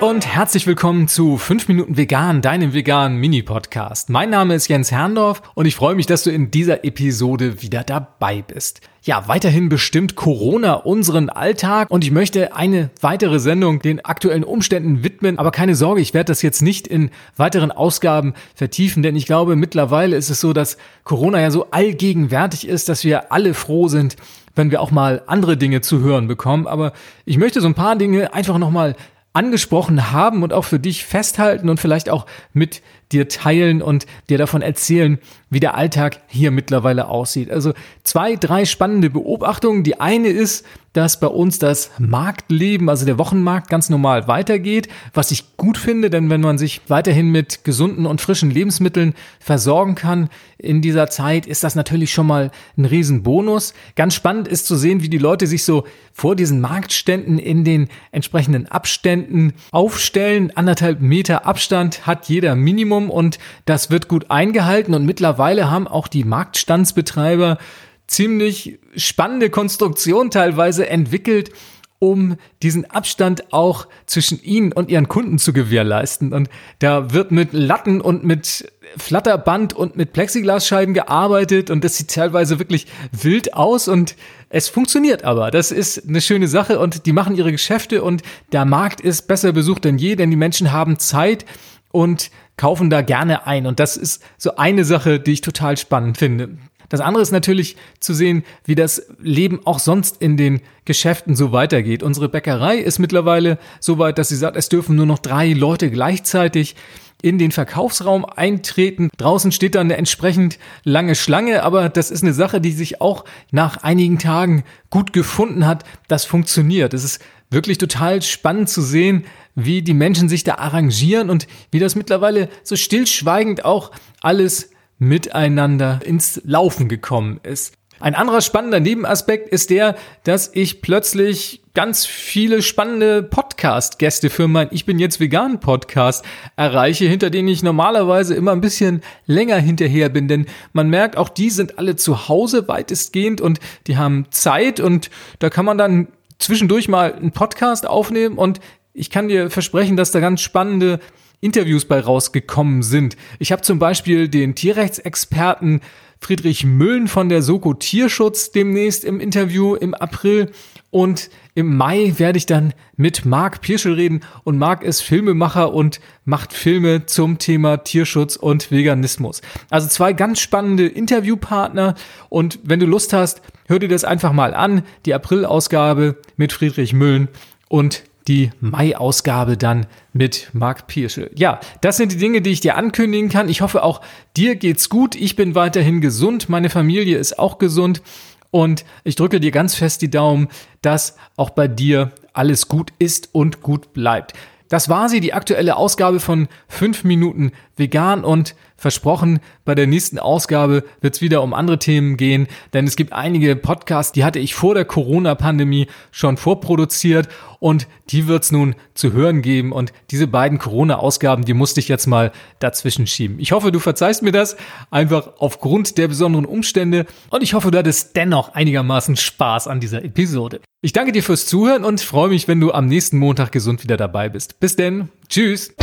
und herzlich willkommen zu 5 Minuten Vegan, deinem veganen Mini-Podcast. Mein Name ist Jens Herrndorf und ich freue mich, dass du in dieser Episode wieder dabei bist. Ja, weiterhin bestimmt Corona unseren Alltag und ich möchte eine weitere Sendung den aktuellen Umständen widmen. Aber keine Sorge, ich werde das jetzt nicht in weiteren Ausgaben vertiefen, denn ich glaube, mittlerweile ist es so, dass Corona ja so allgegenwärtig ist, dass wir alle froh sind, wenn wir auch mal andere Dinge zu hören bekommen. Aber ich möchte so ein paar Dinge einfach nochmal angesprochen haben und auch für dich festhalten und vielleicht auch mit dir teilen und dir davon erzählen, wie der Alltag hier mittlerweile aussieht. Also zwei, drei spannende Beobachtungen. Die eine ist, dass bei uns das Marktleben, also der Wochenmarkt ganz normal weitergeht, was ich gut finde, denn wenn man sich weiterhin mit gesunden und frischen Lebensmitteln versorgen kann in dieser Zeit, ist das natürlich schon mal ein Riesenbonus. Ganz spannend ist zu sehen, wie die Leute sich so vor diesen Marktständen in den entsprechenden Abständen aufstellen. Anderthalb Meter Abstand hat jeder Minimum und das wird gut eingehalten und mittlerweile mittlerweile haben auch die Marktstandsbetreiber ziemlich spannende Konstruktion teilweise entwickelt, um diesen Abstand auch zwischen ihnen und ihren Kunden zu gewährleisten. Und da wird mit Latten und mit Flatterband und mit Plexiglasscheiben gearbeitet und das sieht teilweise wirklich wild aus und es funktioniert aber. Das ist eine schöne Sache und die machen ihre Geschäfte und der Markt ist besser besucht denn je, denn die Menschen haben Zeit und kaufen da gerne ein. Und das ist so eine Sache, die ich total spannend finde. Das andere ist natürlich zu sehen, wie das Leben auch sonst in den Geschäften so weitergeht. Unsere Bäckerei ist mittlerweile so weit, dass sie sagt, es dürfen nur noch drei Leute gleichzeitig in den Verkaufsraum eintreten. Draußen steht dann eine entsprechend lange Schlange, aber das ist eine Sache, die sich auch nach einigen Tagen gut gefunden hat. Das funktioniert. Es ist wirklich total spannend zu sehen, wie die Menschen sich da arrangieren und wie das mittlerweile so stillschweigend auch alles miteinander ins Laufen gekommen ist. Ein anderer spannender Nebenaspekt ist der, dass ich plötzlich ganz viele spannende Podcast-Gäste für mein Ich bin jetzt vegan Podcast erreiche, hinter denen ich normalerweise immer ein bisschen länger hinterher bin, denn man merkt, auch die sind alle zu Hause weitestgehend und die haben Zeit und da kann man dann zwischendurch mal einen Podcast aufnehmen und ich kann dir versprechen, dass da ganz spannende Interviews bei rausgekommen sind. Ich habe zum Beispiel den Tierrechtsexperten Friedrich Müllen von der Soko Tierschutz demnächst im Interview im April und im Mai werde ich dann mit Marc Pirschel reden und Marc ist Filmemacher und macht Filme zum Thema Tierschutz und Veganismus. Also zwei ganz spannende Interviewpartner und wenn du Lust hast, hör dir das einfach mal an, die April-Ausgabe mit Friedrich Müllen und die Mai-Ausgabe dann mit Marc Pirschel. Ja, das sind die Dinge, die ich dir ankündigen kann. Ich hoffe auch dir geht's gut. Ich bin weiterhin gesund. Meine Familie ist auch gesund. Und ich drücke dir ganz fest die Daumen, dass auch bei dir alles gut ist und gut bleibt. Das war sie, die aktuelle Ausgabe von 5 Minuten vegan und versprochen, bei der nächsten Ausgabe wird es wieder um andere Themen gehen, denn es gibt einige Podcasts, die hatte ich vor der Corona-Pandemie schon vorproduziert und die wird es nun zu hören geben und diese beiden Corona-Ausgaben, die musste ich jetzt mal dazwischen schieben. Ich hoffe, du verzeihst mir das, einfach aufgrund der besonderen Umstände und ich hoffe, du hattest dennoch einigermaßen Spaß an dieser Episode. Ich danke dir fürs Zuhören und freue mich, wenn du am nächsten Montag gesund wieder dabei bist. Bis denn, tschüss!